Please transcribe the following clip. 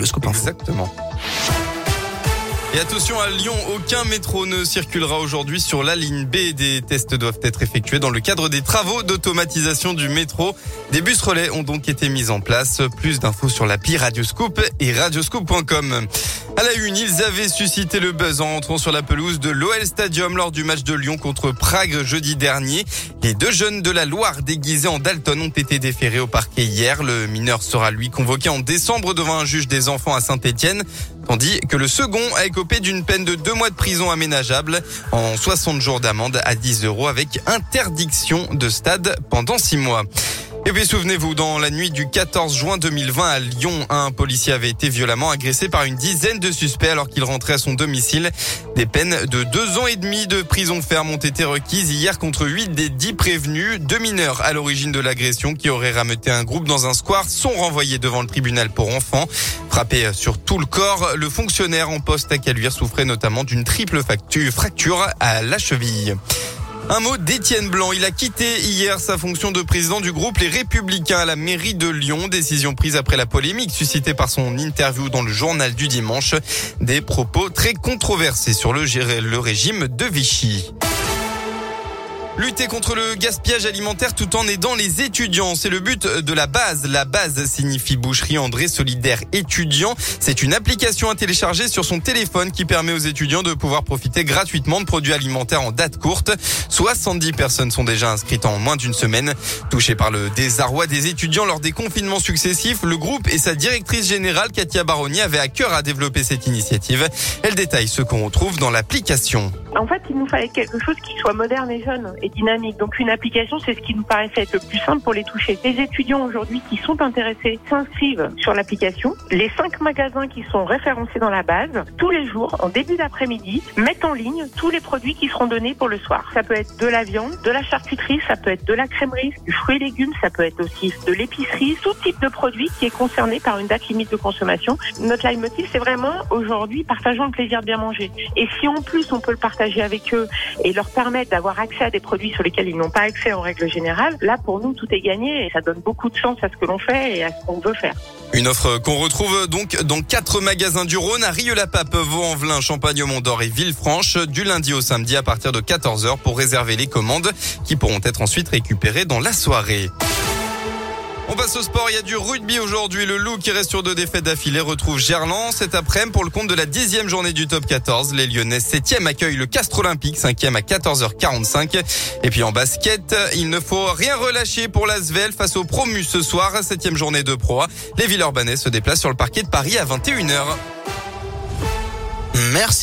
Exactement. Et attention à Lyon, aucun métro ne circulera aujourd'hui sur la ligne B. Des tests doivent être effectués dans le cadre des travaux d'automatisation du métro. Des bus relais ont donc été mis en place. Plus d'infos sur l'appli Radioscoop et radioscoop.com. À la une, ils avaient suscité le buzz en entrant sur la pelouse de l'OL Stadium lors du match de Lyon contre Prague jeudi dernier. Les deux jeunes de la Loire déguisés en Dalton ont été déférés au parquet hier. Le mineur sera lui convoqué en décembre devant un juge des enfants à Saint-Etienne tandis que le second a écopé d'une peine de deux mois de prison aménageable en 60 jours d'amende à 10 euros avec interdiction de stade pendant six mois. Et puis souvenez-vous, dans la nuit du 14 juin 2020 à Lyon, un policier avait été violemment agressé par une dizaine de suspects alors qu'il rentrait à son domicile. Des peines de deux ans et demi de prison ferme ont été requises hier contre huit des dix prévenus. Deux mineurs à l'origine de l'agression qui auraient rameuté un groupe dans un square sont renvoyés devant le tribunal pour enfants. Frappé sur tout le corps, le fonctionnaire en poste à Caluire souffrait notamment d'une triple fracture à la cheville. Un mot d'Étienne Blanc. Il a quitté hier sa fonction de président du groupe Les Républicains à la mairie de Lyon. Décision prise après la polémique suscitée par son interview dans le journal du dimanche. Des propos très controversés sur le, le régime de Vichy. Lutter contre le gaspillage alimentaire tout en aidant les étudiants, c'est le but de la base. La base signifie boucherie André Solidaire étudiant. C'est une application à télécharger sur son téléphone qui permet aux étudiants de pouvoir profiter gratuitement de produits alimentaires en date courte. 70 personnes sont déjà inscrites en moins d'une semaine. Touchées par le désarroi des étudiants lors des confinements successifs, le groupe et sa directrice générale Katia Baroni avaient à cœur à développer cette initiative. Elle détaille ce qu'on retrouve dans l'application. En fait, il nous fallait quelque chose qui soit moderne et jeune dynamique. Donc une application, c'est ce qui nous paraissait être le plus simple pour les toucher. Les étudiants aujourd'hui qui sont intéressés s'inscrivent sur l'application. Les cinq magasins qui sont référencés dans la base, tous les jours, en début d'après-midi, mettent en ligne tous les produits qui seront donnés pour le soir. Ça peut être de la viande, de la charcuterie, ça peut être de la crèmerie, du fruit et légumes, ça peut être aussi de l'épicerie, tout type de produit qui est concerné par une date limite de consommation. Notre leitmotiv, c'est vraiment aujourd'hui partageons le plaisir de bien manger. Et si en plus on peut le partager avec eux et leur permettre d'avoir accès à des produits sur lesquels ils n'ont pas accès en règle générale, là pour nous tout est gagné et ça donne beaucoup de chance à ce que l'on fait et à ce qu'on veut faire. Une offre qu'on retrouve donc dans quatre magasins du Rhône à Rieux-la-Pape, Vaux-en-Velin, Champagne-au-Mont-d'Or et Villefranche du lundi au samedi à partir de 14h pour réserver les commandes qui pourront être ensuite récupérées dans la soirée. On passe au sport. Il y a du rugby aujourd'hui. Le Loup qui reste sur deux défaites d'affilée retrouve Gerland cet après-midi pour le compte de la dixième journée du top 14. Les Lyonnais septième accueillent le Castre Olympique, cinquième à 14h45. Et puis en basket, il ne faut rien relâcher pour l'Asvel face au Promus ce soir, septième journée de Pro. Les Villeurbanais se déplacent sur le parquet de Paris à 21h.